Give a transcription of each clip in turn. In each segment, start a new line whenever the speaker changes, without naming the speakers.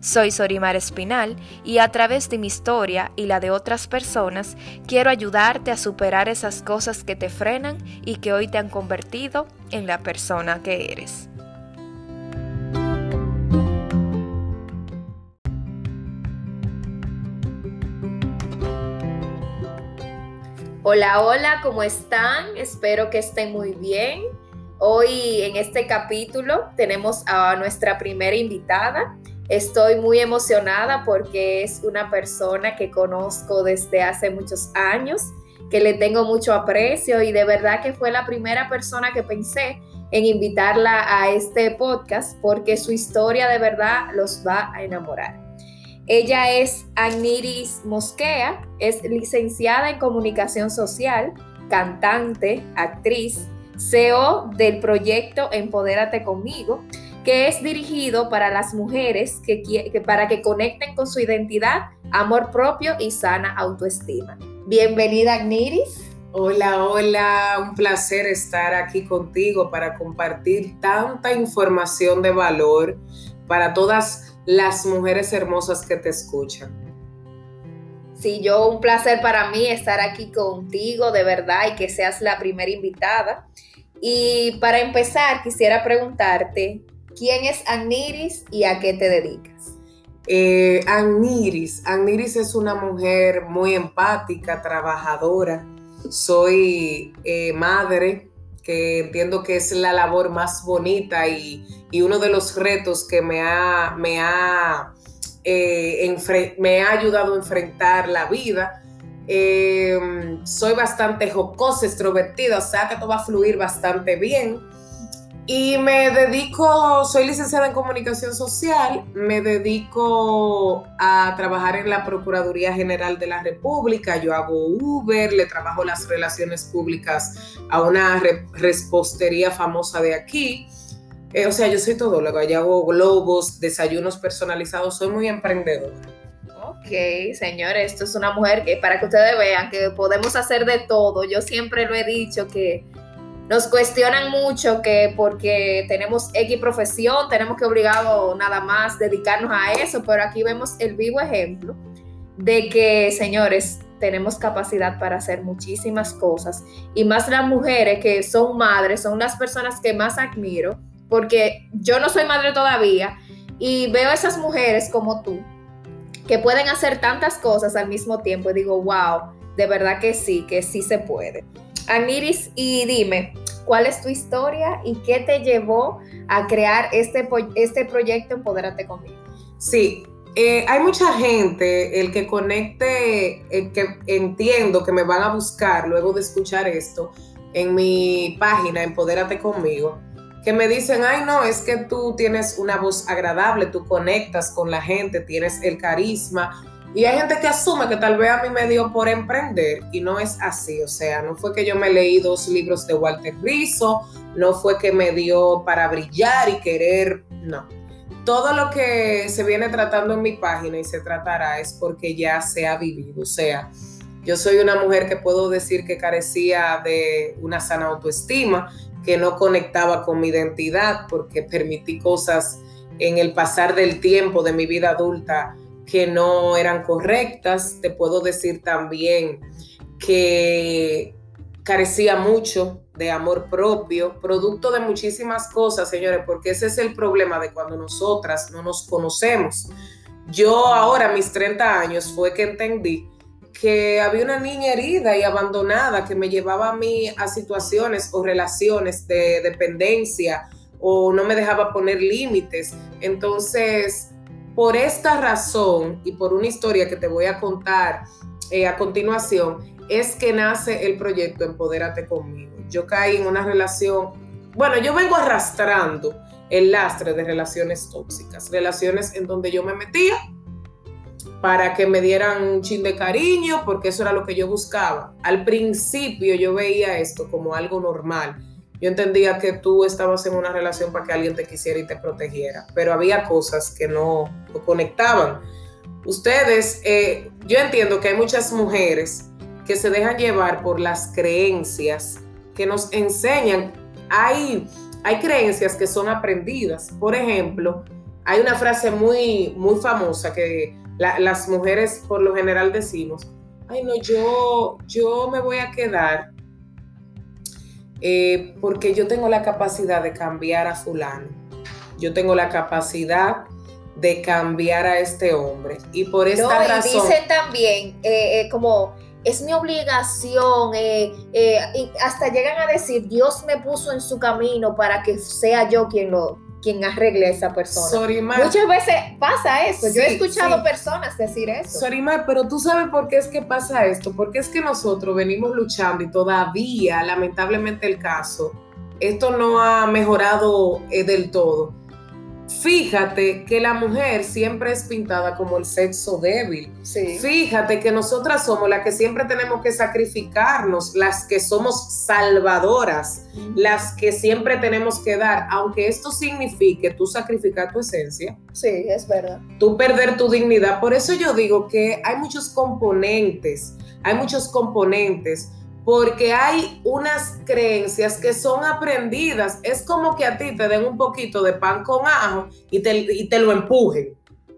Soy Sorimar Espinal y a través de mi historia y la de otras personas quiero ayudarte a superar esas cosas que te frenan y que hoy te han convertido en la persona que eres. Hola, hola, ¿cómo están? Espero que estén muy bien. Hoy en este capítulo tenemos a nuestra primera invitada. Estoy muy emocionada porque es una persona que conozco desde hace muchos años, que le tengo mucho aprecio y de verdad que fue la primera persona que pensé en invitarla a este podcast porque su historia de verdad los va a enamorar. Ella es Agniris Mosquea, es licenciada en comunicación social, cantante, actriz, CEO del proyecto Empodérate conmigo que es dirigido para las mujeres que, para que conecten con su identidad, amor propio y sana autoestima. Bienvenida, Agniris.
Hola, hola, un placer estar aquí contigo para compartir tanta información de valor para todas las mujeres hermosas que te escuchan.
Sí, yo un placer para mí estar aquí contigo, de verdad, y que seas la primera invitada. Y para empezar, quisiera preguntarte, ¿Quién es Agniris y a qué te dedicas?
Eh, Agniris. Es una mujer muy empática, trabajadora. Soy eh, madre, que entiendo que es la labor más bonita y, uno de los retos que me ha, me, ha, eh, me ha ayudado a enfrentar la vida. Em, soy bastante jocosa, extrovertida, o sea que todo va a fluir bastante bien. Y me dedico, soy licenciada en comunicación social, me dedico a trabajar en la Procuraduría General de la República, yo hago Uber, le trabajo las relaciones públicas a una respostería famosa de aquí. Eh, o sea, yo soy todóloga, yo hago globos, desayunos personalizados, soy muy emprendedora.
Ok, señores, esto es una mujer que para que ustedes vean que podemos hacer de todo, yo siempre lo he dicho que nos cuestionan mucho que porque tenemos X profesión, tenemos que obligado nada más dedicarnos a eso, pero aquí vemos el vivo ejemplo de que, señores, tenemos capacidad para hacer muchísimas cosas y más las mujeres que son madres, son las personas que más admiro, porque yo no soy madre todavía y veo esas mujeres como tú que pueden hacer tantas cosas al mismo tiempo y digo, wow, de verdad que sí, que sí se puede. Aniris, y dime, ¿cuál es tu historia y qué te llevó a crear este, este proyecto Empodérate conmigo?
Sí, eh, hay mucha gente, el que conecte, el que entiendo que me van a buscar luego de escuchar esto en mi página Empodérate conmigo, que me dicen, ay no, es que tú tienes una voz agradable, tú conectas con la gente, tienes el carisma, y hay gente que asume que tal vez a mí me dio por emprender y no es así. O sea, no fue que yo me leí dos libros de Walter Rizzo, no fue que me dio para brillar y querer, no. Todo lo que se viene tratando en mi página y se tratará es porque ya se ha vivido. O sea, yo soy una mujer que puedo decir que carecía de una sana autoestima, que no conectaba con mi identidad porque permití cosas en el pasar del tiempo de mi vida adulta que no eran correctas. Te puedo decir también que carecía mucho de amor propio, producto de muchísimas cosas, señores, porque ese es el problema de cuando nosotras no nos conocemos. Yo ahora, mis 30 años, fue que entendí que había una niña herida y abandonada que me llevaba a mí a situaciones o relaciones de dependencia o no me dejaba poner límites. Entonces, por esta razón y por una historia que te voy a contar eh, a continuación, es que nace el proyecto Empodérate conmigo. Yo caí en una relación, bueno, yo vengo arrastrando el lastre de relaciones tóxicas, relaciones en donde yo me metía para que me dieran un chin de cariño, porque eso era lo que yo buscaba. Al principio yo veía esto como algo normal. Yo entendía que tú estabas en una relación para que alguien te quisiera y te protegiera, pero había cosas que no, conectaban. Ustedes, eh, yo entiendo que hay muchas mujeres que se dejan llevar por las creencias que nos enseñan. Hay, hay creencias que son aprendidas. Por ejemplo, hay una frase muy, muy famosa que las mujeres por lo general decimos, ay no, yo, yo me voy a quedar eh, porque yo tengo la capacidad de cambiar a fulano, yo tengo la capacidad de cambiar a este hombre. Y por esta no, y razón...
Dicen también, eh, eh, como es mi obligación, hasta llegan a decir, Dios me puso en su camino para que sea yo quien lo, quien arregle a esa persona. Muchas veces pasa eso. Yo he escuchado personas decir eso.
Sorimar, pero tú sabes por qué es que pasa esto. Porque es que nosotros venimos luchando y todavía, lamentablemente, el caso, esto no ha mejorado eh, del todo Fíjate que la mujer siempre es pintada como el sexo débil. Fíjate que nosotras somos las que siempre tenemos que sacrificarnos, las que somos salvadoras, las que siempre tenemos que dar, aunque esto signifique tú sacrificar tu esencia.
Sí, es verdad.
Tú perder tu dignidad. Por eso yo digo que hay muchos componentes, hay muchos componentes porque hay unas creencias que son aprendidas. Es como que a ti te den un poquito de pan con ajo y te, te lo empujen.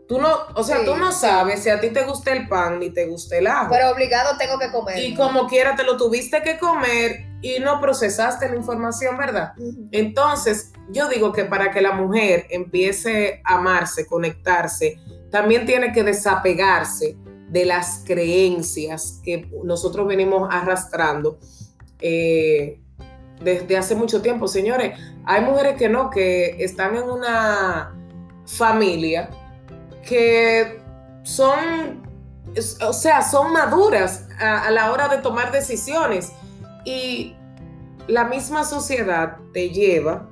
Tú no, o sea, tú no sabes si a ti te gusta el pan ni te gusta el ajo.
Pero obligado tengo que comer.
Y como quiera te lo tuviste que comer y no procesaste la información, ¿verdad? Entonces, yo digo que para que la mujer empiece a amarse, conectarse, también tiene que desapegarse de las creencias que nosotros venimos arrastrando eh, desde hace mucho tiempo. Señores, hay mujeres que no, que están en una familia que son, o sea, son maduras a, a la hora de tomar decisiones y la misma sociedad te lleva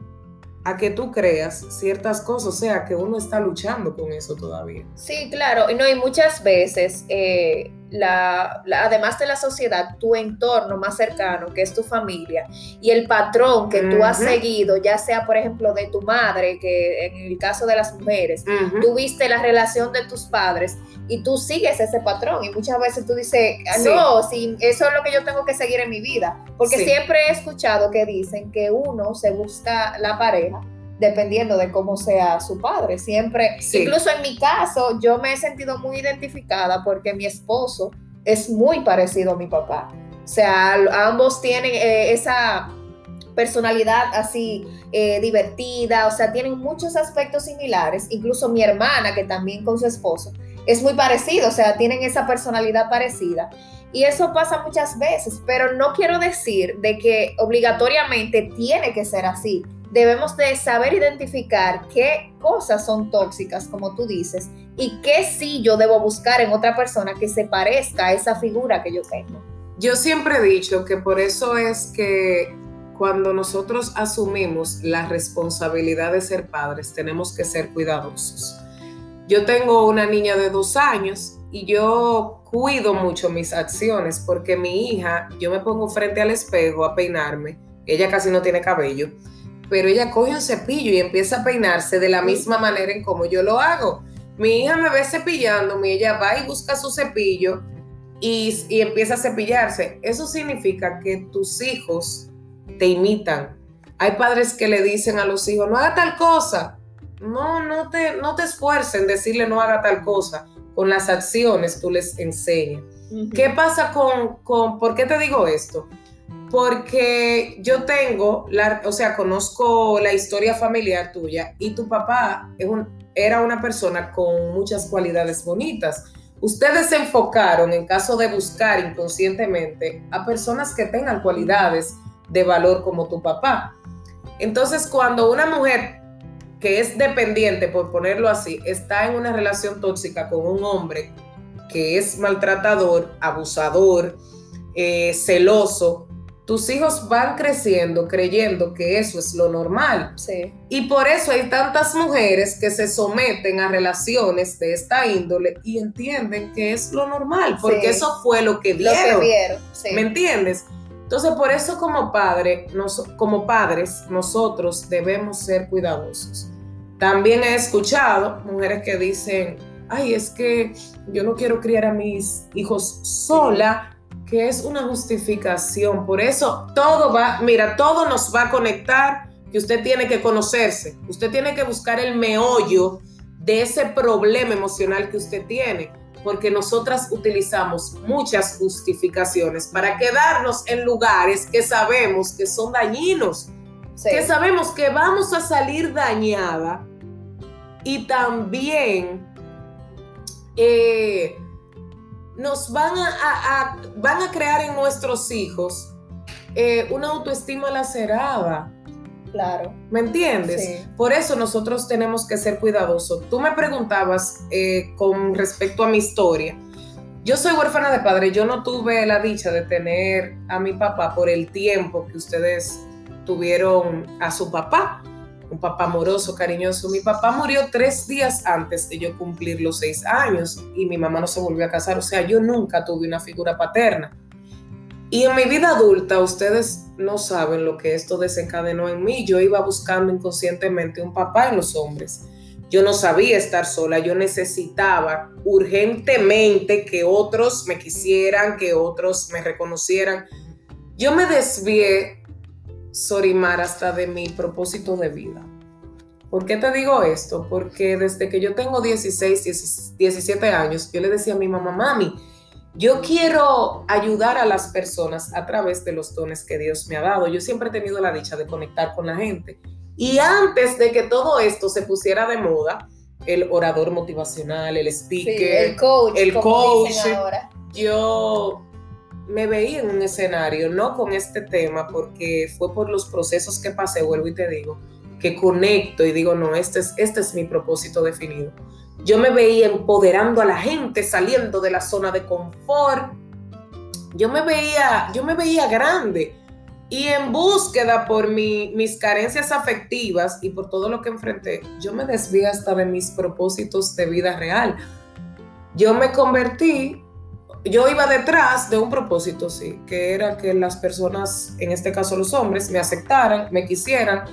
a que tú creas ciertas cosas, o sea, que uno está luchando con eso todavía.
Sí, claro, no, y muchas veces eh, la, además de la sociedad, tu entorno más cercano, que es tu familia, y el patrón que tú has seguido, ya sea, por ejemplo, de tu madre, que en el caso de las mujeres, tú viste la relación de tus padres y tú sigues ese patrón. Y muchas veces tú dices, ah, no, si eso es lo que yo tengo que seguir en mi vida. Porque siempre he escuchado que dicen que uno se busca la pareja dependiendo de cómo sea su padre. Siempre, incluso en mi caso, yo me he sentido muy identificada porque mi esposo es muy parecido a mi papá. O sea, ambos tienen eh, esa personalidad así eh, divertida, o sea, tienen muchos aspectos similares. Incluso mi hermana, que también con su esposo, es muy parecido, o sea, tienen esa personalidad parecida. Y eso pasa muchas veces, pero no quiero decir de que obligatoriamente tiene que ser así debemos de saber identificar qué cosas son tóxicas, como tú dices, y qué sí yo debo buscar en otra persona que se parezca a esa figura que yo tengo.
Yo siempre he dicho que por eso es que cuando nosotros asumimos la responsabilidad de ser padres, tenemos que ser cuidadosos. Yo tengo una niña de dos años y yo cuido mucho mis acciones porque mi hija, yo me pongo frente al espejo a peinarme, ella casi no tiene cabello, pero ella coge un cepillo y empieza a peinarse de la misma manera en como yo lo hago. Mi hija me ve cepillándome, ella va y busca su cepillo y, empieza a cepillarse. Eso significa que tus hijos te imitan. Hay padres que le dicen a los hijos, no haga tal cosa. No, no te, no te esfuerces en decirle no haga tal cosa. Con las acciones tú les enseñas. ¿Qué pasa con, con, por qué te digo esto? Porque yo tengo, o sea, conozco la historia familiar tuya y tu papá era una persona con muchas cualidades bonitas. Ustedes se enfocaron, en caso de buscar inconscientemente, a personas que tengan cualidades de valor como tu papá. Entonces, cuando una mujer que es dependiente, por ponerlo así, está en una relación tóxica con un hombre que es maltratador, abusador, eh, celoso, tus hijos van creciendo creyendo que eso es lo normal.
Sí.
Y por eso hay tantas mujeres que se someten a relaciones de esta índole y entienden que es lo normal, porque
Sí.
eso fue lo que
Lo
vieron.
que vieron. Sí.
¿Me entiendes? Entonces, por eso como padre, nos- como padres, nosotros debemos ser cuidadosos. También he escuchado mujeres que dicen, ay, es que yo no quiero criar a mis hijos sola, que es una justificación. Por eso todo va, mira, todo nos va a conectar, que usted tiene que conocerse, usted tiene que buscar el meollo de ese problema emocional que usted tiene porque nosotras utilizamos muchas justificaciones para quedarnos en lugares que sabemos que son dañinos,
Sí.
que sabemos que vamos a salir dañada y también eh, nos van a, a- a- van a crear en nuestros hijos eh, una autoestima lacerada.
Claro.
¿Me entiendes?
Sí.
Por eso nosotros tenemos que ser cuidadosos. Tú me preguntabas eh, con respecto a mi historia. Yo soy huérfana de padre. Yo no tuve la dicha de tener a mi papá por el tiempo que ustedes tuvieron a su papá. Un papá amoroso, cariñoso. Mi papá murió tres días antes de yo cumplir los seis años y mi mamá no se volvió a casar. O sea, yo nunca tuve una figura paterna. Y en mi vida adulta, ustedes no saben lo que esto desencadenó en mí. Yo iba buscando inconscientemente un papá en los hombres. Yo no sabía estar sola, yo necesitaba urgentemente que otros me quisieran, que otros me reconocieran. Yo me desvié, Sorimar, hasta de mi propósito de vida. ¿Por qué te digo esto? Porque desde que yo tengo 16, 17 años, yo le decía a mi mamá, mami, yo quiero ayudar a las personas a través de los dones que Dios me ha dado. Yo siempre he tenido la dicha de conectar con la gente. Y antes de que todo esto se pusiera de moda, el orador motivacional, el
Sí,
speaker,
el coach.
el coach.
ahora.
yo me veía en un escenario, no con este tema, porque fue por los procesos que pasé, vuelvo y te digo, que conecto y digo, no, este es, este es mi propósito definido. Yo me veía empoderando a la gente, saliendo de la zona de confort. Yo me veía, yo me veía grande y en búsqueda por mi- mis carencias afectivas y por todo lo que enfrenté, yo me desvié hasta de mis propósitos de vida real. Yo me convertí, yo iba detrás de un propósito, sí, que era que las personas, en este caso los hombres, me aceptaran, me quisieran,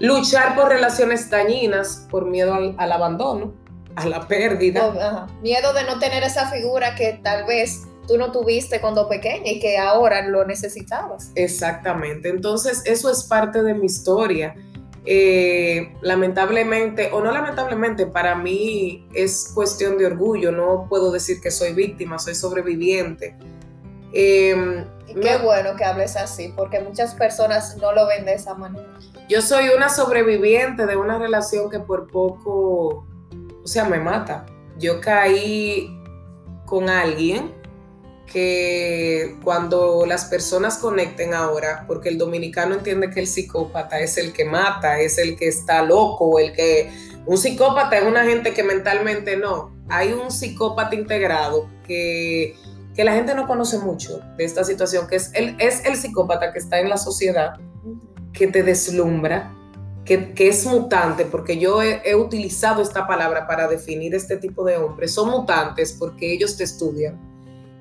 luchar por relaciones dañinas, por miedo al, al abandono, a la pérdida.
Ajá. Miedo de no tener esa figura que tal vez tú no tuviste cuando pequeña y que ahora lo necesitabas.
Exactamente. Entonces, eso es parte de mi historia. Eh, lamentablemente, o no lamentablemente, para mí es cuestión de orgullo. No puedo decir que soy víctima, soy sobreviviente. Eh,
Y qué
me-
bueno que hables así, porque muchas personas no lo ven de esa manera.
yo soy una sobreviviente de una relación que por poco, o sea, me mata. Yo caí con alguien que cuando las personas conecten ahora, porque el dominicano entiende que el psicópata es el que mata, es el que está loco, el que... Un psicópata es una gente que mentalmente no. Hay un psicópata integrado que, que la gente no conoce mucho de esta situación, que es el, es el psicópata que está en la sociedad, que te deslumbra, que, que es mutante, porque yo he, he utilizado esta palabra para definir este tipo de hombres. Son mutantes porque ellos te estudian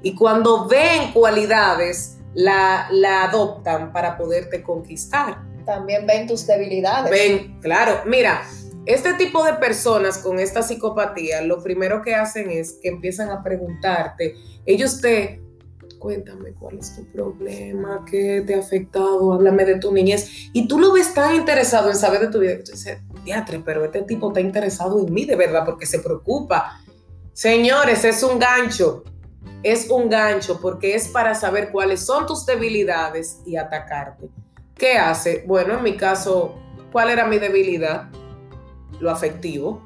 y cuando ven cualidades, la, la adoptan para poderte conquistar.
También ven tus debilidades.
Ven, claro, mira, este tipo de personas con esta psicopatía, lo primero que hacen es que empiezan a preguntarte, ellos te, cuéntame cuál es tu problema, qué te ha afectado, háblame de tu niñez, y tú lo ves tan interesado en saber de tu vida, que tú dices, teatre, pero este tipo está interesado en mí de verdad porque se preocupa. Señores, es un gancho, es un gancho porque es para saber cuáles son tus debilidades y atacarte. ¿Qué hace? Bueno, en mi caso, ¿cuál era mi debilidad? Lo afectivo,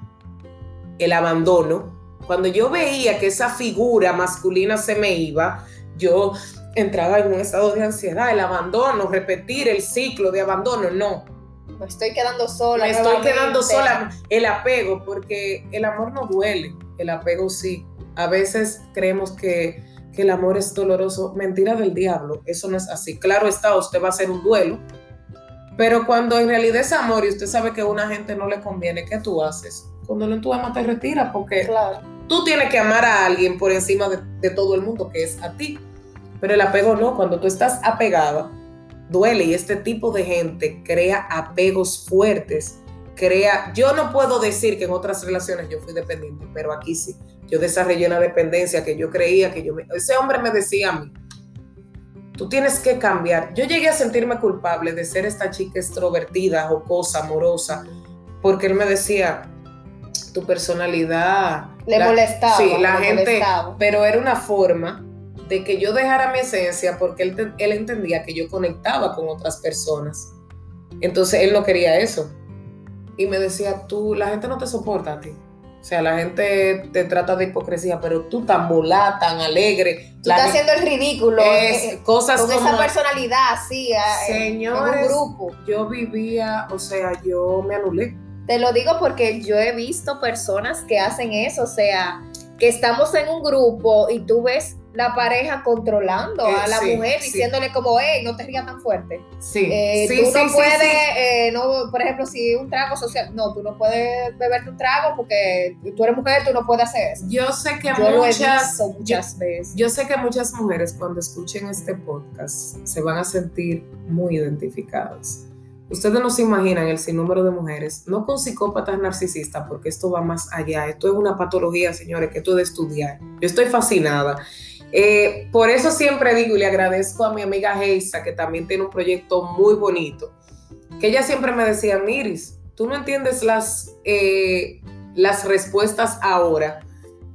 el abandono. Cuando yo veía que esa figura masculina se me iba, yo entraba en un estado de ansiedad, el abandono, repetir el ciclo de abandono, no.
Me estoy quedando sola.
Me estoy quedando sola, el apego, porque el amor no duele, el apego sí. A veces creemos que que el amor es doloroso. Mentira del diablo, eso no es así. Claro está, usted va a hacer un duelo, pero cuando en realidad es amor y usted sabe que a una gente no le conviene, ¿qué tú haces? Cuando no tú amas te retiras porque tú tienes que amar a alguien por encima de, de todo el mundo, que es a ti. Pero el apego no, cuando tú estás apegada, duele y este tipo de gente crea apegos fuertes, crea, yo no puedo decir que en otras relaciones yo fui dependiente, pero aquí sí, yo desarrollé una dependencia que yo creía que yo me, ese hombre me decía a mí, tú tienes que cambiar. Yo llegué a sentirme culpable de ser esta chica extrovertida, jocosa, amorosa, porque él me decía, tu personalidad...
Le molestaba.
Sí, la gente, pero era una forma de que yo dejara mi esencia porque él, él entendía que yo conectaba con otras personas. Entonces él no quería eso. Y me decía, tú, la gente no te soporta a ti. O sea, la gente te trata de hipocresía, pero tú tan volada, tan alegre.
Tú estás haciendo el ridículo.
Es, eh, cosas
con esa personalidad, sí.
Señores, grupo. yo vivía, o sea, yo me anulé.
Te lo digo porque yo he visto personas que hacen eso, o sea, que estamos en un grupo y tú ves la pareja controlando a la mujer diciéndole como, hey, no te rías tan fuerte.
Sí,
eh, tú no puedes, eh, no, por ejemplo, si un trago social, no, tú no puedes beberte un trago porque tú eres mujer, tú no puedes hacer eso.
Yo sé que muchas, muchas veces. Yo sé que muchas mujeres cuando escuchen este podcast se van a sentir muy identificadas. Ustedes no se imaginan el sinnúmero de mujeres, no con psicópatas narcisistas, porque esto va más allá. Esto es una patología, señores, que esto de estudiar. Yo estoy fascinada. Eh, por eso siempre digo y le agradezco a mi amiga Geisa, que también tiene un proyecto muy bonito, que ella siempre me decía, Miris, tú no entiendes las, eh, las respuestas ahora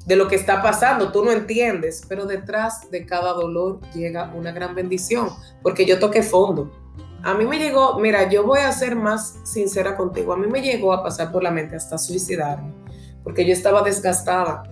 de lo que está pasando, tú no entiendes, pero detrás de cada dolor llega una gran bendición, porque yo toqué fondo. A mí me llegó, mira, yo voy a ser más sincera contigo, a mí me llegó a pasar por la mente hasta suicidarme, porque yo estaba desgastada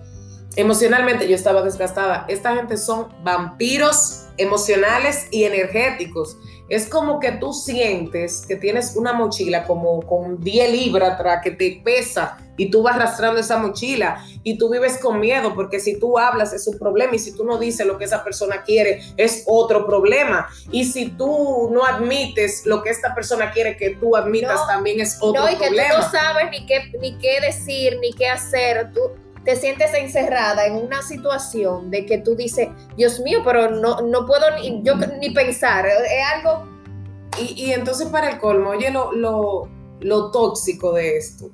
Emocionalmente yo estaba desgastada. Esta gente son vampiros emocionales y energéticos. Es como que tú sientes que tienes una mochila como con 10 libras atrás que te pesa y tú vas arrastrando esa mochila y tú vives con miedo porque si tú hablas es un problema y si tú no dices lo que esa persona quiere es otro problema y si tú no admites lo que esta persona quiere que tú admitas también es otro problema. No, y que
tú no sabes ni qué, ni qué decir ni qué hacer. Tú, te sientes encerrada en una situación de que tú dices, Dios mío, pero no, no puedo ni, yo, ni pensar, es algo...
Y, entonces para el colmo, oye lo, lo, tóxico de esto.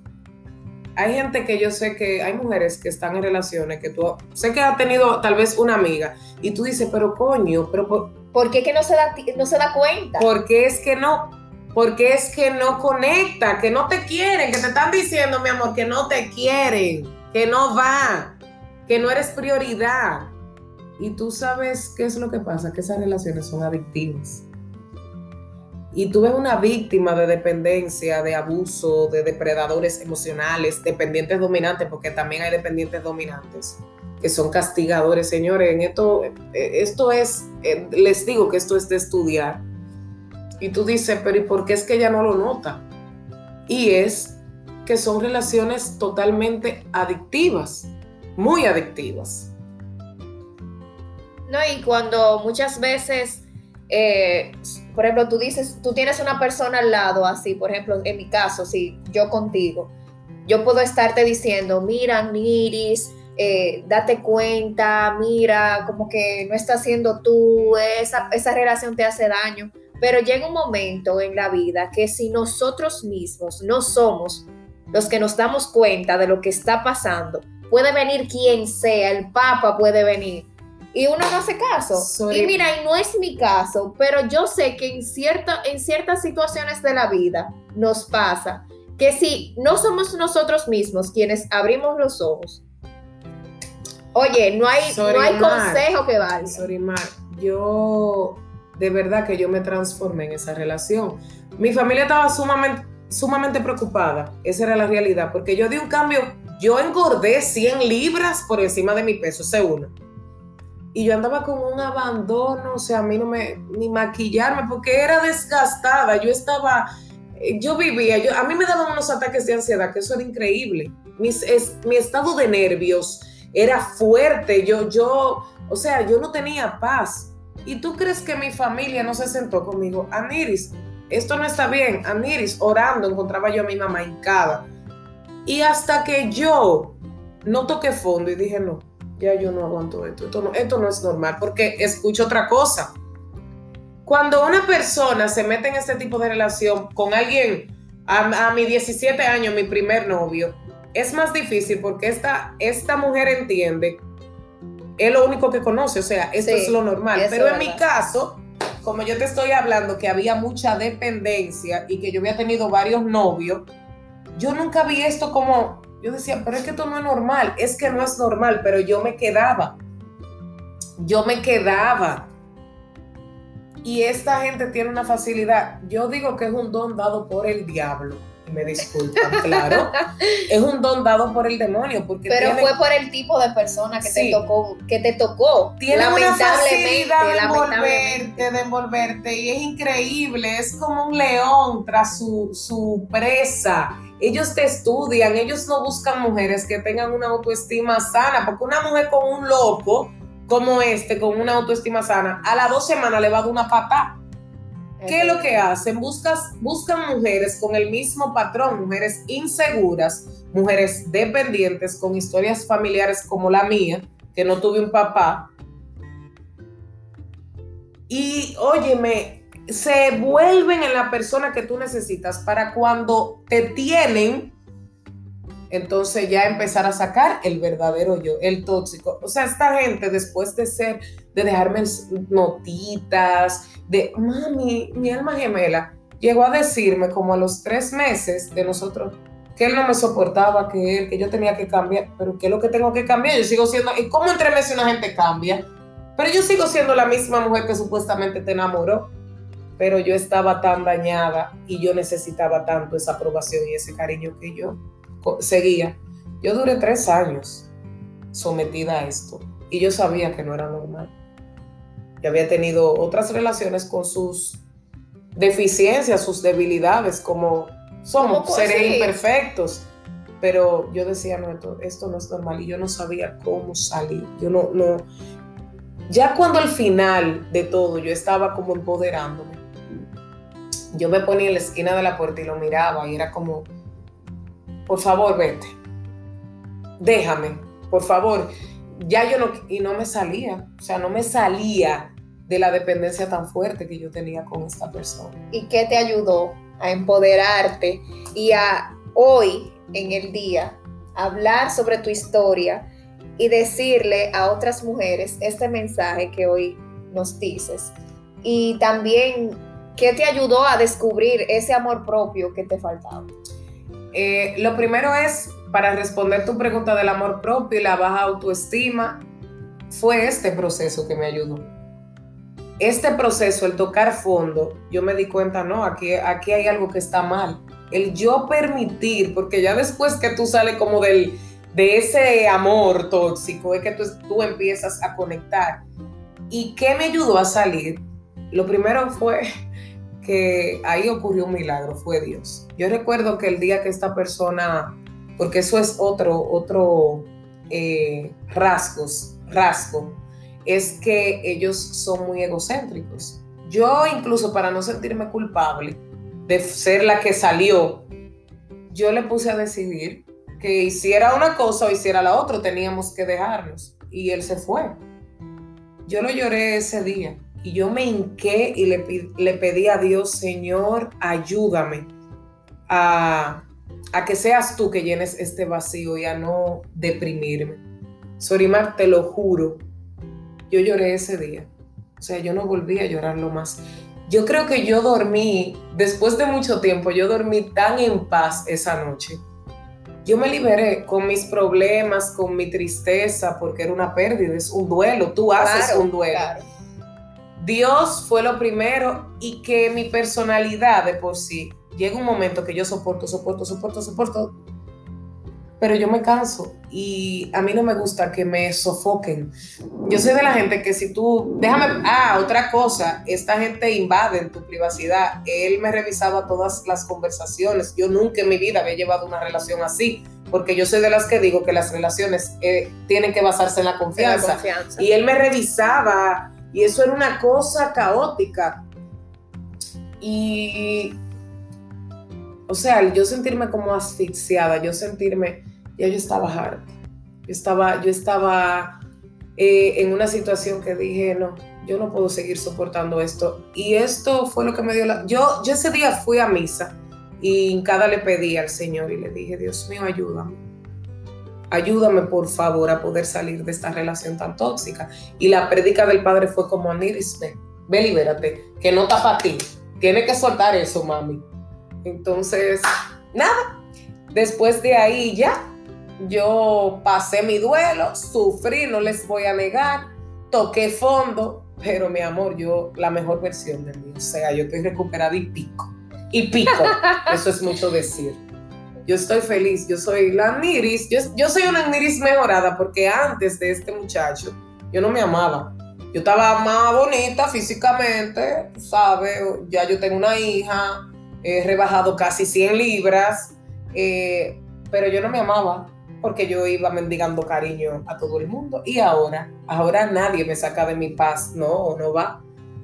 Hay gente que yo sé que hay mujeres que están en relaciones que tú sé que ha tenido tal vez una amiga y tú dices, pero coño, pero
por, ¿por qué que no se da no se da cuenta?
Porque es que no porque es que no conecta, que no te quieren, que te están diciendo, mi amor, que no te quieren que no va, que no eres prioridad. Y tú sabes qué es lo que pasa, que esas relaciones son adictivas. Y tú ves una víctima de dependencia, de abuso, de depredadores emocionales, dependientes dominantes, porque también hay dependientes dominantes que son castigadores, señores. En esto, eh, esto es, eh, les digo que esto es de estudiar. Y tú dices, pero ¿y por qué es que ella no lo nota? Y es que son relaciones totalmente adictivas, muy adictivas.
No, y cuando muchas veces, eh, por ejemplo, tú dices, tú tienes una persona al lado así, por ejemplo, en mi caso, si yo contigo, yo puedo estarte diciendo, mira, Niris, eh, date cuenta, mira, como que no está haciendo tú, esa, esa relación te hace daño. Pero llega un momento en la vida que si nosotros mismos no somos los que nos damos cuenta de lo que está pasando, puede venir quien sea, el Papa puede venir. Y uno no hace caso. Y mira, y no es mi caso, pero yo sé que en, cierta, en ciertas situaciones de la vida nos pasa que si no somos nosotros mismos quienes abrimos los ojos, oye, no hay, no hay consejo que valga.
Sorimar, yo de verdad que yo me transformé en esa relación. Mi familia estaba sumamente sumamente preocupada, esa era la realidad, porque yo di un cambio, yo engordé 100 libras por encima de mi peso, ese uno. Y yo andaba con un abandono, o sea, a mí no me, ni maquillarme, porque era desgastada, yo estaba, eh, yo vivía, yo, a mí me daban unos ataques de ansiedad, que eso era increíble. Mis, es, mi estado de nervios era fuerte, yo, yo, O sea, yo no tenía paz. ¿Y tú crees que mi familia no se sentó conmigo? Aniris, esto no está bien. Aniris, orando, encontraba yo a mi mamá hincada. Y hasta que yo no toqué fondo y dije, no, ya yo no aguanto esto. Esto no, esto no es normal porque escucho otra cosa. Cuando una persona se mete en este tipo de relación con alguien, a, a mis 17 años, mi primer novio, es más difícil porque esta, esta mujer entiende, es lo único que conoce, o sea, esto es lo normal. Pero en mi caso, como yo te estoy hablando que había mucha dependencia y que yo había tenido varios novios, yo nunca vi esto como, yo decía, pero es que esto no es normal, es que no es normal, pero yo me quedaba, yo me quedaba. Y esta gente tiene una facilidad, yo digo que es un don dado por el diablo me disculpan, claro. es un don dado por el demonio. Porque
Pero fue por el tipo de persona que te tocó, que te tocó.
Tiene lamentablemente, una de envolverte, de envolverte, y es increíble, es como un león tras su, su presa. Ellos te estudian, ellos no buscan mujeres que tengan una autoestima sana, porque una mujer con un loco como este, con una autoestima sana, a las dos semanas le va a dar una patada ¿Qué es lo que hacen? Buscas, buscan mujeres con el mismo patrón, mujeres inseguras, mujeres dependientes, con historias familiares como la mía, que no tuve un papá. Y óyeme, se vuelven en la persona que tú necesitas para cuando te tienen, entonces ya empezar a sacar el verdadero yo, el tóxico. O sea, esta gente después de ser, de dejarme notitas, de, mami, mi alma gemela, llegó a decirme como a los tres meses de nosotros que él no me soportaba, que él, que yo tenía que cambiar, pero ¿qué es lo que tengo que cambiar? Yo sigo siendo, ¿y cómo entre meses una gente cambia? Pero yo sigo siendo la misma mujer que supuestamente te enamoró, pero yo estaba tan dañada y yo necesitaba tanto esa aprobación y ese cariño que yo seguía. Yo duré tres años sometida a esto y yo sabía que no era normal. Yo había tenido otras relaciones con sus deficiencias, sus debilidades, como somos seres imperfectos. Pero yo decía, no, esto, no es normal y yo no sabía cómo salir. Yo no, no. Ya cuando al final de todo yo estaba como empoderándome, yo me ponía en la esquina de la puerta y lo miraba y era como, por favor, vete. Déjame, por favor. Ya yo no, y no me salía, o sea, no me salía de la dependencia tan fuerte que yo tenía con esta persona.
¿Y qué te ayudó a empoderarte y a hoy, en el día, hablar sobre tu historia y decirle a otras mujeres este mensaje que hoy nos dices? Y también, ¿qué te ayudó a descubrir ese amor propio que te faltaba?
Eh, lo primero es, para responder tu pregunta del amor propio y la baja autoestima, fue este proceso que me ayudó. Este proceso, el tocar fondo, yo me di cuenta, no, aquí, aquí hay algo que está mal. El yo permitir, porque ya después que tú sales como del, de ese amor tóxico, es que tú, tú empiezas a conectar. ¿Y qué me ayudó a salir? Lo primero fue que ahí ocurrió un milagro, fue Dios. Yo recuerdo que el día que esta persona, porque eso es otro, otro eh, rasgos, rasgo, es que ellos son muy egocéntricos. Yo incluso para no sentirme culpable de ser la que salió, yo le puse a decidir que hiciera una cosa o hiciera la otra, teníamos que dejarnos. Y él se fue. Yo lo lloré ese día y yo me hinqué y le, le pedí a Dios, Señor, ayúdame a, a, que seas tú que llenes este vacío y a no deprimirme. Sorimar, te lo juro, yo lloré ese día. O sea, yo no volví a llorarlo más. Yo creo que yo dormí, después de mucho tiempo, yo dormí tan en paz esa noche. Yo me liberé con mis problemas, con mi tristeza, porque era una pérdida, es un duelo, tú haces un duelo. Dios fue lo primero y que mi personalidad de por sí llega un momento que yo soporto, soporto, soporto, soporto. pero yo me canso y a mí no me gusta que me sofoquen. Yo soy de la gente que si tú, déjame, ah, otra cosa, esta gente invade en tu privacidad. Él me revisaba todas las conversaciones. Yo nunca en mi vida había llevado una relación así, porque yo soy de las que digo que las relaciones eh, tienen que basarse en la confianza. Y él me revisaba y eso era una cosa caótica. Y, o sea, yo sentirme como asfixiada, yo sentirme ya yo estaba harta. Yo estaba, yo estaba eh, en una situación que dije, no, yo no puedo seguir soportando esto. Y esto fue lo que me dio la... Yo, yo ese día fui a misa y en cada le pedí al Señor y le dije, Dios mío, ayúdame. Ayúdame, por favor, a poder salir de esta relación tan tóxica. Y la prédica del Padre fue como, Aniris, ve, ve, libérate, que no está para ti. Tienes que soltar eso, mami. Entonces, nada. Después de ahí ya yo pasé mi duelo, sufrí, no les voy a negar, toqué fondo, pero mi amor, yo la mejor versión de mí, o sea, yo estoy recuperada y pico, y pico, eso es mucho decir. Yo estoy feliz, yo soy la Niris, yo, soy una Niris mejorada porque antes de este muchacho yo no me amaba. Yo estaba más bonita físicamente, sabes, ya yo tengo una hija, he rebajado casi 100 libras, eh, pero yo no me amaba porque yo iba mendigando cariño a todo el mundo y ahora, ahora nadie me saca de mi paz, no, no va.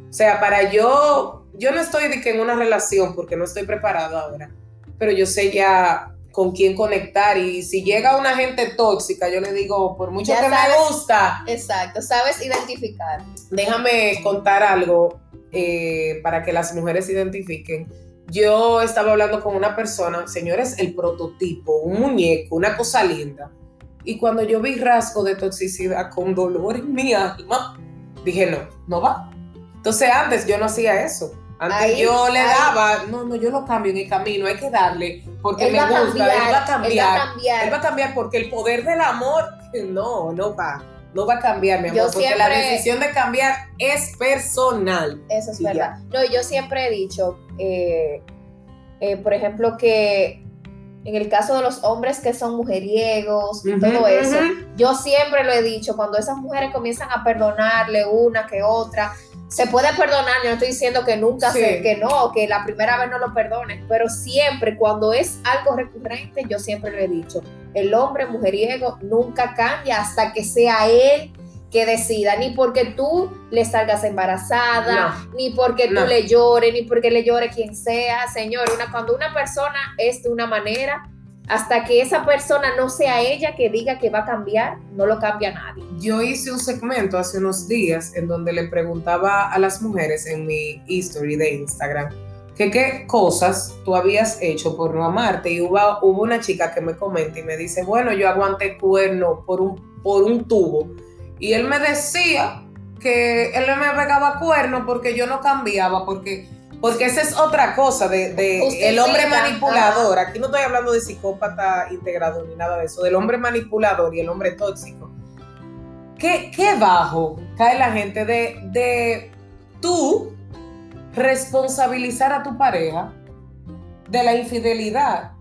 O sea, para yo, yo no estoy de que en una relación porque no estoy preparada ahora, pero yo sé ya con quién conectar y si llega una gente tóxica, yo le digo, por mucho que me gusta.
Exacto, sabes identificar.
Déjame contar algo eh, para que las mujeres identifiquen yo estaba hablando con una persona, señores, el prototipo, un muñeco, una cosa linda. Y cuando yo vi rasgo de toxicidad con dolor en mi alma, dije, no, no va. Entonces antes yo no hacía eso. Antes yo le daba, no, no, yo lo cambio en el camino, hay que darle, porque me gusta, él va a cambiar, él va a cambiar, él va a cambiar porque el poder del amor, no, no va no va a cambiar, mi amor, porque la decisión de cambiar es personal.
Eso es verdad. No, yo siempre he dicho, eh, eh, por ejemplo, que en el caso de los hombres que son mujeriegos y todo eso, yo siempre lo he dicho, cuando esas mujeres comienzan a perdonarle una que otra, se puede perdonar, yo no estoy diciendo que nunca se, que no, que la primera vez no lo perdones, pero siempre cuando es algo recurrente, yo siempre lo he dicho, el hombre mujeriego nunca cambia hasta que sea él que decida, ni porque tú le salgas embarazada, ni porque tú le llores, ni porque le llore quien sea, señor, una, cuando una persona es de una manera, hasta que esa persona no sea ella que diga que va a cambiar, no lo cambia nadie.
Yo hice un segmento hace unos días en donde le preguntaba a las mujeres en mi history de Instagram que qué cosas tú habías hecho por no amarte y hubo, hubo una chica que me comenta y me dice, bueno, yo aguanté cuerno por un, por un tubo y él me decía que él me pegaba cuerno porque yo no cambiaba, porque porque esa es otra cosa de, el hombre manipulador. Aquí no estoy hablando de psicópata integrador ni nada de eso, del hombre manipulador y el hombre tóxico. ¿Qué, qué bajo cae la gente de, de tú responsabilizar a tu pareja de la infidelidad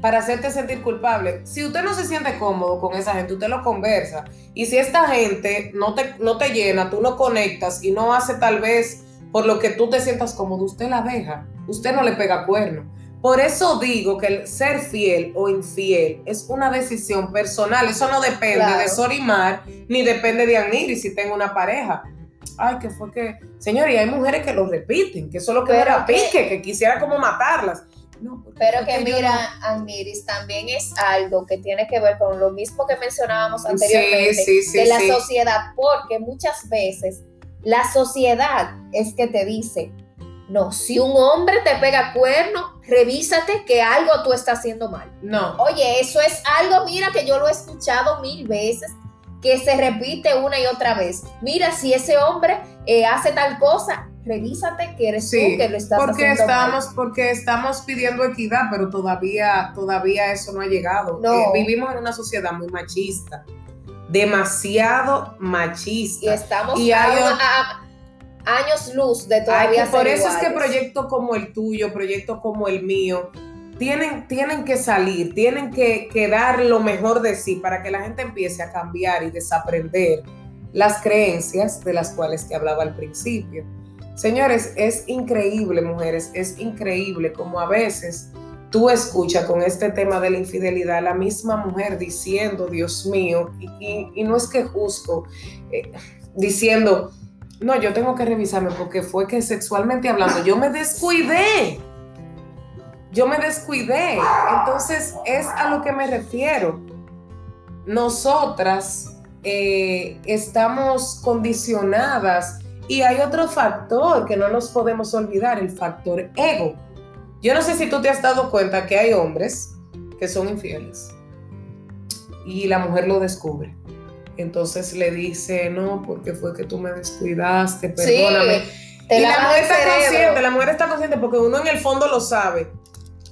para hacerte sentir culpable. Si usted no se siente cómodo con esa gente, usted lo conversa. Y si esta gente no te, no te llena, tú no conectas y no hace tal vez por lo que tú te sientas cómodo, usted la deja, usted no le pega cuerno. Por eso digo que el ser fiel o infiel es una decisión personal. Eso no depende de Sorimar ni depende de Aniri si tengo una pareja. Ay, que fue que. Señor, y hay mujeres que lo repiten, que eso es lo que me da pique, que quisiera como matarlas.
No, pero que mira, Aniris, también es algo que tiene que ver con lo mismo que mencionábamos anteriormente de la sociedad, porque muchas veces la sociedad es que te dice, no, si un hombre te pega cuerno, revísate que algo tú estás haciendo mal.
No.
Oye, eso es algo, mira, que yo lo he escuchado mil veces, que se repite una y otra vez. Mira, si ese hombre eh, hace tal cosa, revísate que eres tú que lo estás
porque
haciendo
estamos, mal. Porque estamos pidiendo equidad, pero todavía, todavía eso no ha llegado.
No.
Eh, vivimos en una sociedad muy machista demasiado machista.
Y estamos a, años luz de todavía
Por eso es que proyectos como el tuyo, proyectos como el mío, tienen, tienen que salir, tienen que, que dar lo mejor de sí para que la gente empiece a cambiar y desaprender las creencias de las cuales te hablaba al principio. Señores, es increíble, mujeres, es increíble como a veces tú escuchas con este tema de la infidelidad la misma mujer diciendo, Dios mío, y, no es que justo, eh, diciendo, no, yo tengo que revisarme porque fue que sexualmente hablando, yo me descuidé. Yo me descuidé. Entonces es a lo que me refiero. Nosotras eh, estamos condicionadas y hay otro factor que no nos podemos olvidar, el factor ego. Yo no sé si tú te has dado cuenta que hay hombres que son infieles y la mujer lo descubre. Entonces le dice, no, porque fue que tú me descuidaste, perdóname. y la mujer está consciente, la mujer está consciente porque uno en el fondo lo sabe.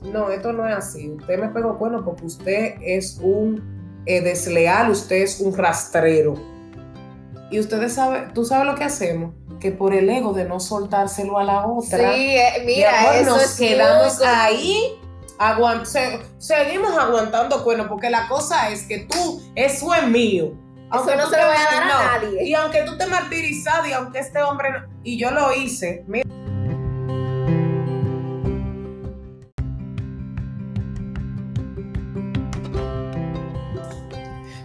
No, esto no es así. Usted me pegó bueno porque usted es un eh, desleal, usted es un rastrero. Y ustedes saben, tú sabes lo que hacemos, que por el ego de no soltárselo a la otra,
sí, eh, mira,
nos quedamos ahí seguimos aguantando cuernos, porque la cosa es que tú, eso es mío.
Aunque no se lo voy a dar a nadie.
Y aunque tú te martirizado y aunque este hombre, y yo lo hice, mira.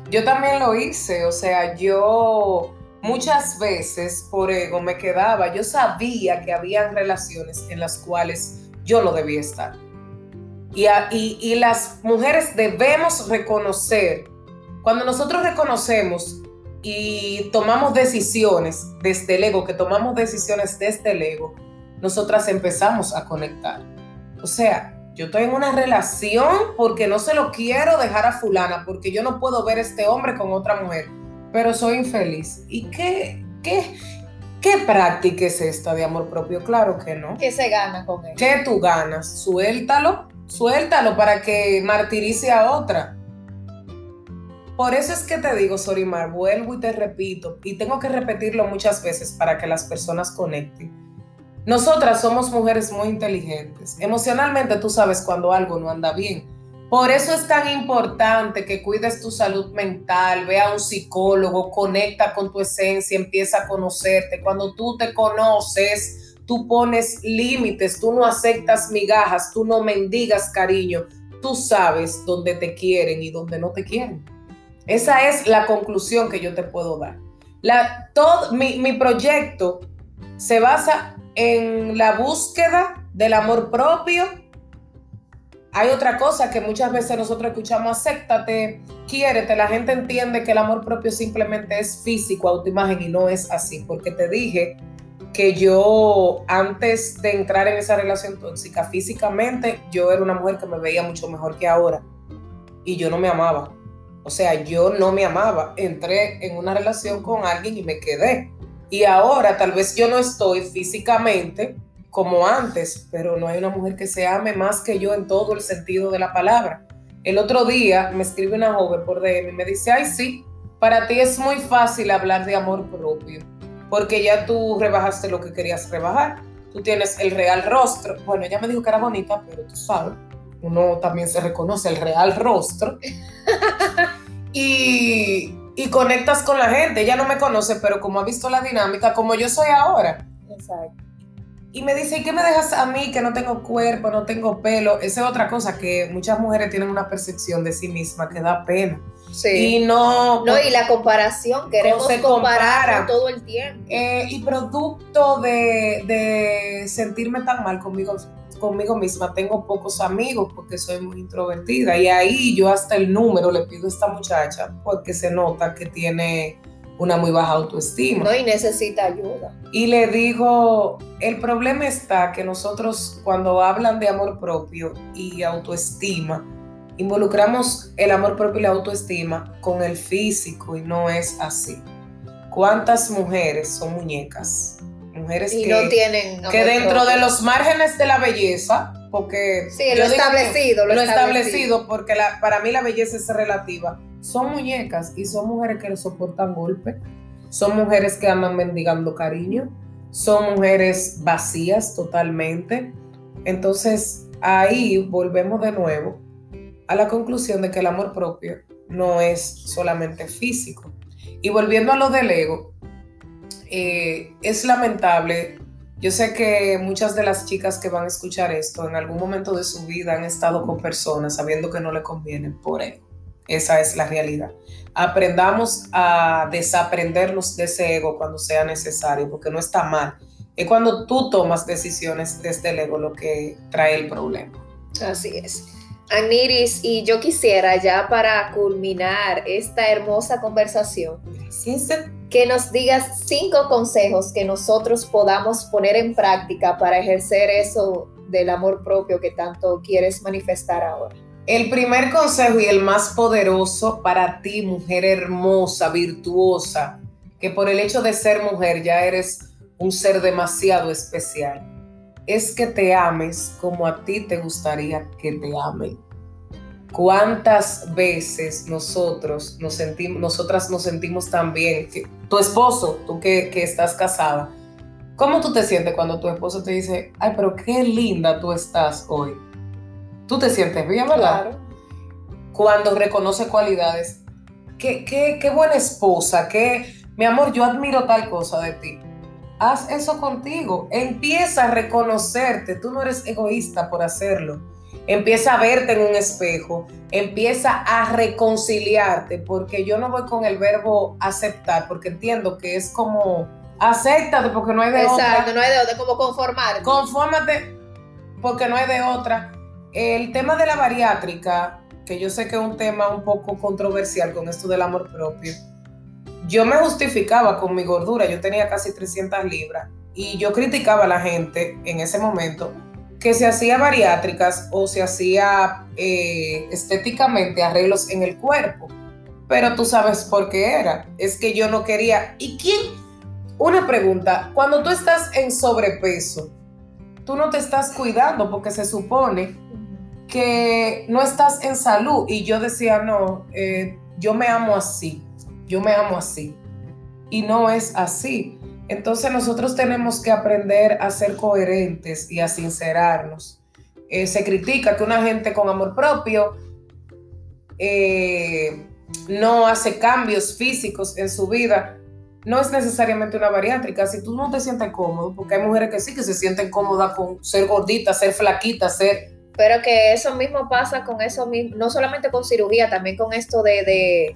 Yo también lo hice, o sea, yo muchas veces por ego me quedaba, yo sabía que había relaciones en las cuales yo no debía estar. Y, las mujeres debemos reconocer cuando nosotros reconocemos y tomamos decisiones desde el ego, que tomamos decisiones desde el ego, nosotras empezamos a conectar. O sea, yo estoy en una relación porque no se lo quiero dejar a fulana, porque yo no puedo ver este hombre con otra mujer, pero soy infeliz. ¿Y qué, qué, qué práctica es esta de amor propio? Claro que no.
¿Qué se gana con él?
¿Qué tú ganas? Suéltalo, suéltalo para que martirice a otra. Por eso es que te digo, Sorimar, vuelvo y te repito, y tengo que repetirlo muchas veces para que las personas conecten. Nosotras somos mujeres muy inteligentes. Emocionalmente tú sabes cuando algo no anda bien. Por eso es tan importante que cuides tu salud mental, ve a un psicólogo, conecta con tu esencia, empieza a conocerte. Cuando tú te conoces, tú pones límites, tú no aceptas migajas, tú no mendigas cariño, tú sabes dónde te quieren y dónde no te quieren. Esa es la conclusión que yo te puedo dar. La, todo, mi proyecto se basa en la búsqueda del amor propio. Hay otra cosa que muchas veces nosotros escuchamos, acéptate, quiérete. La gente entiende que el amor propio simplemente es físico, autoimagen, y no es así, porque te dije que yo antes de entrar en esa relación tóxica, físicamente yo era una mujer que me veía mucho mejor que ahora y yo no me amaba. O sea, yo no me amaba. Entré en una relación con alguien y me quedé. Y ahora tal vez yo no estoy físicamente como antes, pero no hay una mujer que se ame más que yo en todo el sentido de la palabra. El otro día me escribe una joven por DM y me dice, ay sí, para ti es muy fácil hablar de amor propio, porque ya tú rebajaste lo que querías rebajar. Tú tienes el real rostro. Bueno, ella me dijo que era bonita, pero tú sabes, uno también se reconoce el real rostro. y, conectas con la gente. Ella no me conoce, pero como ha visto la dinámica, como yo soy ahora.
Exacto.
Y me dice, ¿y qué me dejas a mí que no tengo cuerpo, no tengo pelo? Esa es otra cosa que muchas mujeres tienen una percepción de sí misma que da pena.
Sí.
Y no.
No, y la comparación, queremos comparar todo el tiempo.
Eh, y producto de, de sentirme tan mal conmigo conmigo misma, tengo pocos amigos porque soy muy introvertida y ahí yo hasta el número le pido a esta muchacha porque se nota que tiene una muy baja autoestima.
No, y necesita ayuda.
Y le digo, el problema está que nosotros cuando hablan de amor propio y autoestima, involucramos el amor propio y la autoestima con el físico y no es así. ¿Cuántas mujeres son muñecas? mujeres que,
no tienen
que dentro de los márgenes de la belleza, porque
sí, lo establecido,
lo, establecido, porque la, para mí la belleza es relativa, son muñecas y son mujeres que soportan golpes, son mujeres que andan mendigando cariño, son mujeres vacías totalmente. Entonces, ahí volvemos de nuevo a la conclusión de que el amor propio no es solamente físico. Y volviendo a lo del ego, eh, es lamentable. Yo sé que muchas de las chicas que van a escuchar esto en algún momento de su vida han estado con personas sabiendo que no le conviene por ego. Esa es la realidad. Aprendamos a desaprendernos de ese ego cuando sea necesario, porque no está mal. Es cuando tú tomas decisiones desde el ego lo que trae el problema.
Así es. Aniris, y yo quisiera ya para culminar esta hermosa conversación, que nos digas cinco consejos que nosotros podamos poner en práctica para ejercer eso del amor propio que tanto quieres manifestar ahora.
El primer consejo y el más poderoso para ti, mujer hermosa, virtuosa, que por el hecho de ser mujer ya eres un ser demasiado especial, es que te ames como a ti te gustaría que te amen. ¿Cuántas veces nosotros nos sentimos, nosotras nos sentimos tan bien? Que, tu esposo, tú que, que estás casada, ¿cómo tú te sientes cuando tu esposo te dice, ay, pero qué linda tú estás hoy? tú te sientes bien, ¿verdad? Cuando reconoce cualidades. Qué, qué, qué buena esposa, qué, mi amor, yo admiro tal cosa de ti. Haz eso contigo. Empieza a reconocerte. Tú no eres egoísta por hacerlo. Empieza a verte en un espejo. Empieza a reconciliarte. Porque yo no voy con el verbo aceptar, porque entiendo que es como acéptate porque no hay de otra.
Exacto, no hay de otra, como conformarte.
Confórmate porque no hay de otra. El tema de la bariátrica, que yo sé que es un tema un poco controversial con esto del amor propio, yo me justificaba con mi gordura, yo tenía casi 300 libras y yo criticaba a la gente en ese momento que se hacía bariátricas o se hacía eh, estéticamente arreglos en el cuerpo. Pero tú sabes por qué era. Es que yo no quería. ¿Y quién? Una pregunta. Cuando tú estás en sobrepeso, tú no te estás cuidando porque se supone que no estás en salud. Y yo decía, no, eh, yo me amo así, yo me amo así. Y no es así. Entonces nosotros tenemos que aprender a ser coherentes y a sincerarnos. Eh, se critica que una gente con amor propio eh, no hace cambios físicos en su vida. No es necesariamente una bariátrica. Si tú no te sientes cómodo, porque hay mujeres que sí que se sienten cómodas con ser gordita, ser flaquita, ser
pero que eso mismo pasa con eso mismo, no solamente con cirugía, también con esto de, de,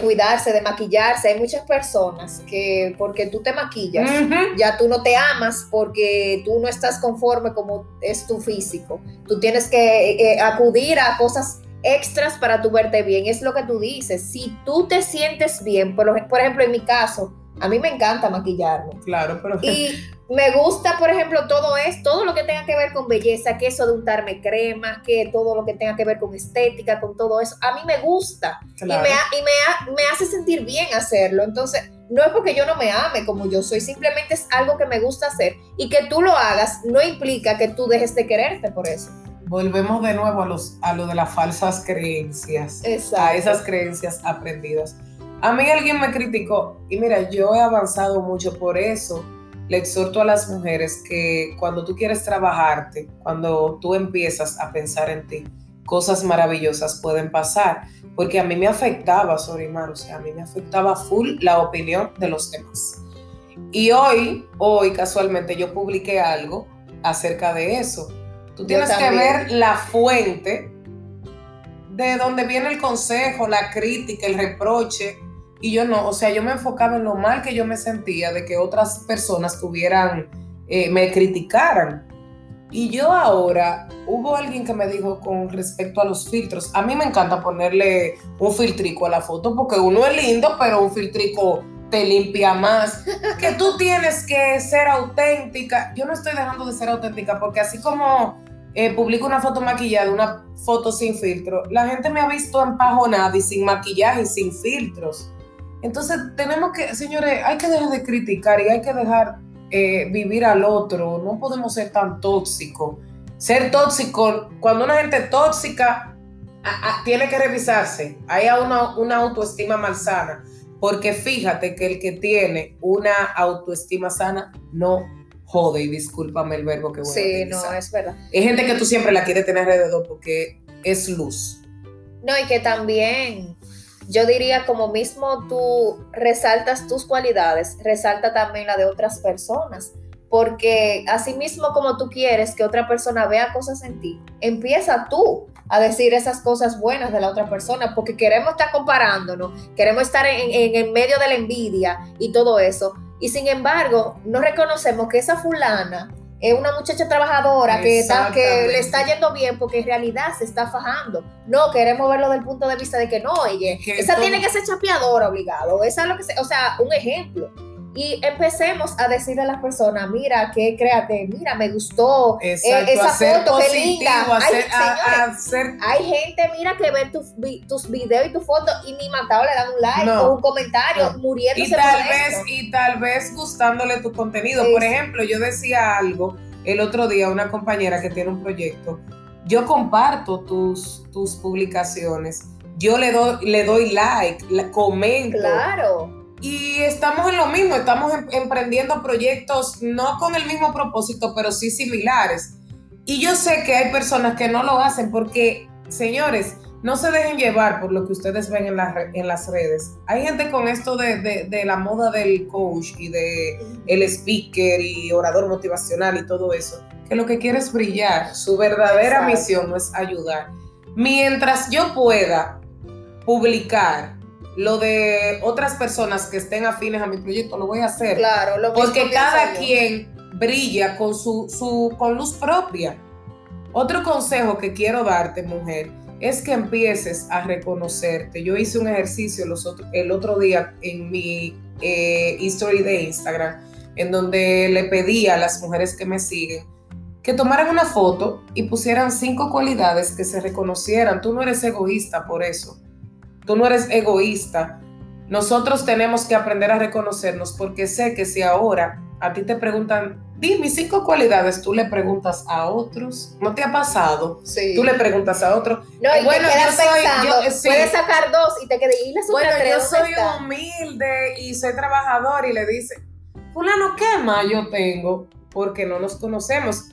cuidarse, de maquillarse. Hay muchas personas que porque tú te maquillas, ya tú no te amas porque tú no estás conforme como es tu físico. Tú tienes que eh, acudir a cosas extras para tu verte bien. Es lo que tú dices. Si tú te sientes bien, por, por ejemplo, en mi caso, a mí me encanta maquillarme.
Claro, pero...
Y me gusta, por ejemplo, todo es todo lo que tenga que ver con belleza, que eso de untarme crema, que todo lo que tenga que ver con estética, con todo eso. A mí me gusta y, me, y me, hace sentir bien hacerlo. Entonces, no es porque yo no me ame como yo soy, simplemente es algo que me gusta hacer y que tú lo hagas no implica que tú dejes de quererte por eso.
Volvemos de nuevo a, los, a lo de las falsas creencias, a esas creencias aprendidas. A mí alguien me criticó y mira, yo he avanzado mucho por eso. Le exhorto a las mujeres que cuando tú quieres trabajarte, cuando tú empiezas a pensar en ti, cosas maravillosas pueden pasar. Porque a mí me afectaba, Sorimar, o sea, a mí me afectaba full la opinión de los demás. Y hoy, hoy casualmente yo publiqué algo acerca de eso. Tú tienes que ver la fuente de donde viene el consejo, la crítica, el reproche y yo no, o sea, yo me enfocaba en lo mal que yo me sentía de que otras personas tuvieran, eh, me criticaran. Y yo ahora, hubo alguien que me dijo con respecto a los filtros, a mí me encanta ponerle un filtrico a la foto porque uno es lindo, pero un filtrico te limpia más. Que tú tienes que ser auténtica. Yo no estoy dejando de ser auténtica porque así como eh, publico una foto maquillada, una foto sin filtro, la gente me ha visto empajonada y sin maquillaje y sin filtros. Entonces tenemos que, señores, hay que dejar de criticar y hay que dejar eh, vivir al otro. No podemos ser tan tóxicos. Ser tóxico, cuando una gente tóxica tiene que revisarse. Hay una, una autoestima malsana. Porque fíjate que el que tiene una autoestima sana no jode, y discúlpame el verbo que voy
Sí,
a utilizar.
no, es verdad.
Hay gente que tú siempre la quieres tener alrededor porque es luz.
No, y que también, yo diría, como mismo tú resaltas tus cualidades, resalta también la de otras personas. Porque así mismo como tú quieres que otra persona vea cosas en ti, empieza tú a decir esas cosas buenas de la otra persona, porque queremos estar comparándonos, queremos estar en, en, medio de la envidia y todo eso. Y sin embargo, no reconocemos que esa fulana es una muchacha trabajadora que, está, que le está yendo bien porque en realidad se está fajando. No, queremos verlo desde el punto de vista de que no, ella,
Que
esa
todo-
tiene que ser chapeadora obligado, esa es lo que se, o sea, un ejemplo. Y empecemos a decirle a las personas, mira, qué créate, mira, me gustó eh, esa foto, qué linda. Ay,
hacer, a-
señores,
a hacer
hay gente, mira, que ve tus, tus videos y tus fotos y ni matado le dan un like
No.
o un comentario
No.
muriéndose
y tal
por
vez y tal vez gustándole tu contenido.
Sí.
Por ejemplo, yo decía algo el otro día a una compañera que tiene un proyecto. Yo comparto tus, tus publicaciones. Yo le doy, le doy like, comento.
Claro.
Y estamos en lo mismo, estamos em- emprendiendo proyectos no con el mismo propósito, pero sí similares. Y yo sé que hay personas que no lo hacen porque, señores, no se dejen llevar por lo que ustedes ven en, las re- en las redes. Hay gente con esto de, de- de la moda del coach y de el speaker y orador motivacional y todo eso, que lo que quiere es brillar. Su verdadera
Exacto.
misión no es ayudar. Mientras yo pueda publicar lo de otras personas que estén afines a mi proyecto, lo voy a hacer.
Claro, lo
Porque cada
yo.
quien brilla con su, su con luz propia. Otro consejo que quiero darte, mujer, es que empieces a reconocerte. Yo hice un ejercicio los otro- el otro día en mi eh, history de Instagram, en donde le pedí a las mujeres que me siguen que tomaran una foto y pusieran cinco cualidades que se reconocieran. Tú no eres egoísta por eso. Tú no eres egoísta. Nosotros tenemos que aprender a reconocernos porque sé que si ahora a ti te preguntan, di mis cinco cualidades, tú le preguntas a otros. ¿No te ha pasado?
Sí.
Tú le preguntas a otros.
No, y
Bueno,
te quedas
yo soy-
pensando,
yo- sí.
puedes sacar dos y te quedas, y las
Bueno,
tres,
yo
¿dónde
soy humilde y soy trabajador y le dice, fulano, ¿qué más yo tengo? Porque no nos conocemos.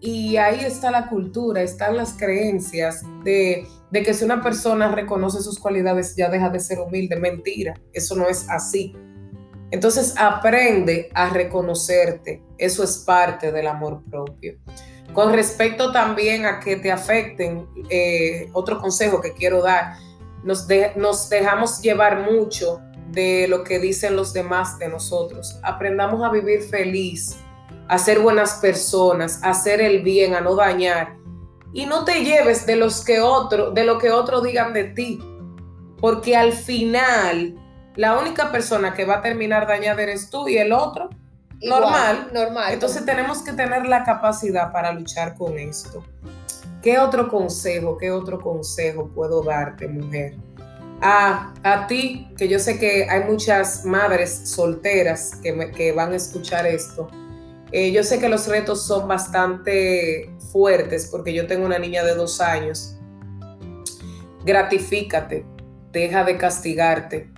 Y ahí está la cultura, están las creencias de, de que si una persona reconoce sus cualidades ya deja de ser humilde. Mentira, eso no es así. Entonces aprende a reconocerte. Eso es parte del amor propio. Con respecto también a que te afecten, eh, otro consejo que quiero dar, nos, nos dejamos llevar mucho de lo que dicen los demás de nosotros. Aprendamos a vivir feliz, a ser buenas personas, a hacer el bien, a no dañar. Y no te lleves de los que otro, de lo que otros digan de ti. Porque al final, la única persona que va a terminar dañada eres tú y el otro.
Igual,
normal.
Normal.
Entonces tenemos que tener la capacidad para luchar con esto. ¿Qué otro consejo, qué otro consejo puedo darte, mujer? A, a ti, que yo sé que hay muchas madres solteras que, me- que van a escuchar esto. Eh, yo sé que los retos son bastante fuertes porque yo tengo una niña de dos años. Gratifícate, deja de castigarte.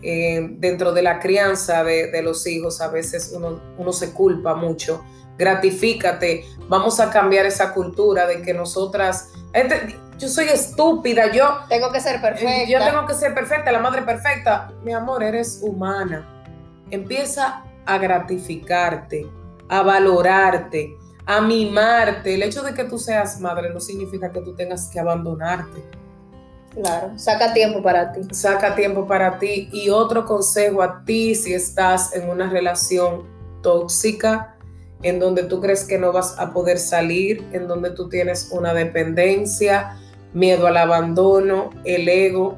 Eh, dentro de la crianza de, de los hijos a veces uno, uno se culpa mucho. Gratifícate, vamos a cambiar esa cultura de que nosotras, este, yo soy estúpida, yo,
Tengo que ser perfecta.
yo tengo que ser perfecta, la madre perfecta. Mi amor, eres humana. Empieza a gratificarte, a valorarte, a mimarte. El hecho de que tú seas madre no significa que tú tengas que abandonarte.
Claro, saca tiempo para ti.
Saca tiempo para ti. Y otro consejo a ti si estás en una relación tóxica, en donde tú crees que no vas a poder salir, en donde tú tienes una dependencia, miedo al abandono, el ego.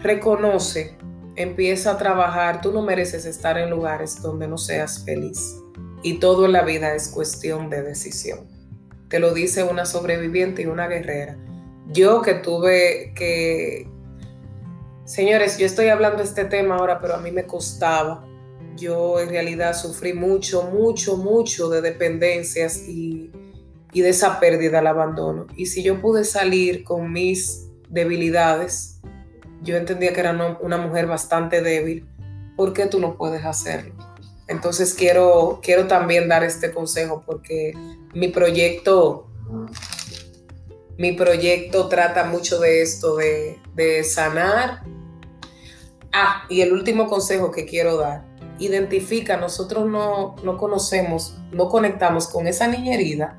Reconoce, empieza a trabajar. Tú no mereces estar en lugares donde no seas feliz. Y todo en la vida es cuestión de decisión. Te lo dice una sobreviviente y una guerrera. Yo que tuve que... Señores, yo estoy hablando de este tema ahora, pero a mí me costaba. Yo en realidad sufrí mucho, mucho, mucho de dependencias y, y de esa pérdida al abandono. Y si yo pude salir con mis debilidades, yo entendía que era una mujer bastante débil, ¿por qué tú no puedes hacerlo? Entonces quiero, quiero también dar este consejo porque mi proyecto, mi proyecto trata mucho de esto, de, de sanar. Ah, y el último consejo que quiero dar, identifica, nosotros no, no conocemos, no conectamos con esa niña herida,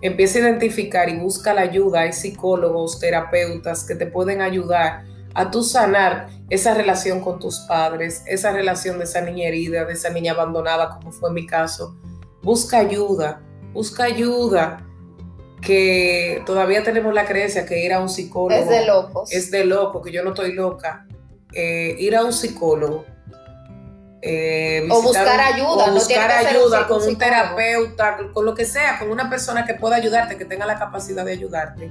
empieza a identificar y busca la ayuda, hay psicólogos, terapeutas que te pueden ayudar a tu sanar esa relación con tus padres, esa relación de esa niña herida, de esa niña abandonada, como fue mi caso. Busca ayuda, busca ayuda, que todavía tenemos la creencia que ir a un psicólogo
es de locos.
Es de loco, que yo no estoy loca. Eh, ir a un psicólogo.
Eh, o buscar ayuda,
o buscar ayuda con un terapeuta, con lo que sea, con una persona que pueda ayudarte, que tenga la capacidad de ayudarte,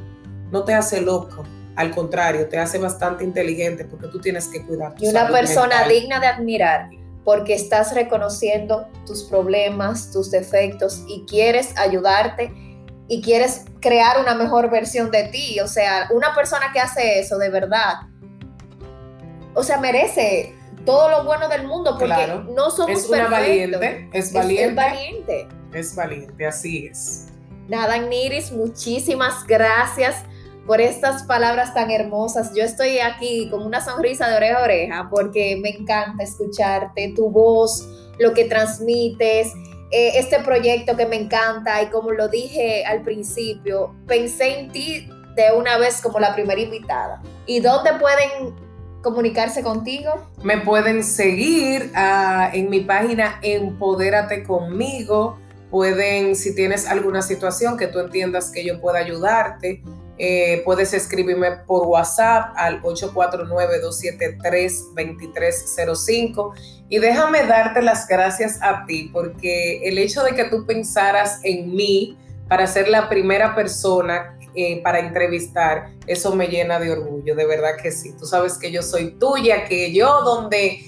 no te hace loco al contrario, te hace bastante inteligente porque tú tienes que cuidar.
y una persona digna de admirar porque estás reconociendo tus problemas, tus defectos y quieres ayudarte y quieres crear una mejor versión de ti. O sea, una persona que hace eso de verdad, o sea, merece todo lo bueno del mundo porque no somos
es una valiente, es valiente.
Es, valiente.
Es valiente, así es.
Nada, Niris, muchísimas gracias por estas palabras tan hermosas. Yo estoy aquí con una sonrisa de oreja a oreja porque me encanta escucharte, tu voz, lo que transmites, eh, este proyecto que me encanta y como lo dije al principio, pensé en ti de una vez como la primera invitada. ¿Y dónde pueden comunicarse contigo?
Me pueden seguir ah, en mi página Empodérate conmigo. Pueden, si tienes alguna situación que tú entiendas que yo pueda ayudarte, eh, puedes escribirme por WhatsApp al 849-273-2305 y déjame darte las gracias a ti porque el hecho de que tú pensaras en mí para ser la primera persona eh, para entrevistar, eso me llena de orgullo, de verdad que sí. Tú sabes que yo soy tuya, que yo donde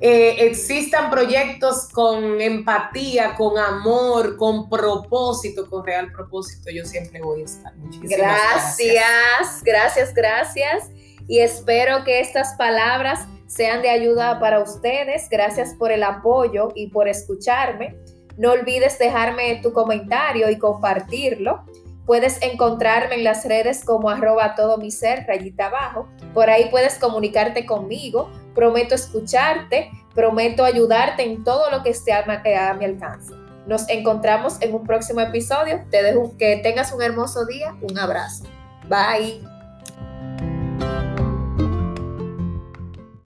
eh, existan proyectos con empatía, con amor, con propósito, con real propósito, yo siempre voy a estar.
Muchísimas gracias, gracias, gracias. Y espero que estas palabras sean de ayuda para ustedes. Gracias por el apoyo y por escucharme. No olvides dejarme tu comentario y compartirlo. Puedes encontrarme en las redes como arroba todo mi ser, rayita abajo. Por ahí puedes comunicarte conmigo. Prometo escucharte, prometo ayudarte en todo lo que esté a, mi alcance. Nos encontramos en un próximo episodio. Te dejo que tengas un hermoso día. Un abrazo. Bye.